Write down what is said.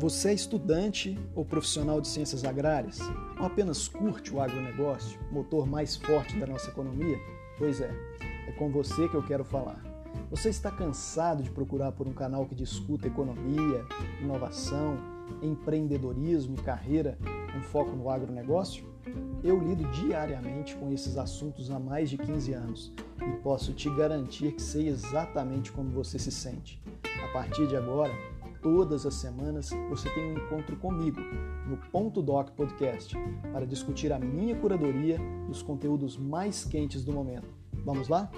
Você é estudante ou profissional de ciências agrárias? Ou apenas curte o agronegócio, motor mais forte da nossa economia? Pois é, é com você que eu quero falar. Você está cansado de procurar por um canal que discuta economia, inovação, empreendedorismo e carreira com foco no agronegócio? Eu lido diariamente com esses assuntos há mais de 15 anos e posso te garantir que sei exatamente como você se sente. A partir de agora, todas as semanas você tem um encontro comigo no Ponto Doc Podcast para discutir a minha curadoria dos conteúdos mais quentes do momento. Vamos lá?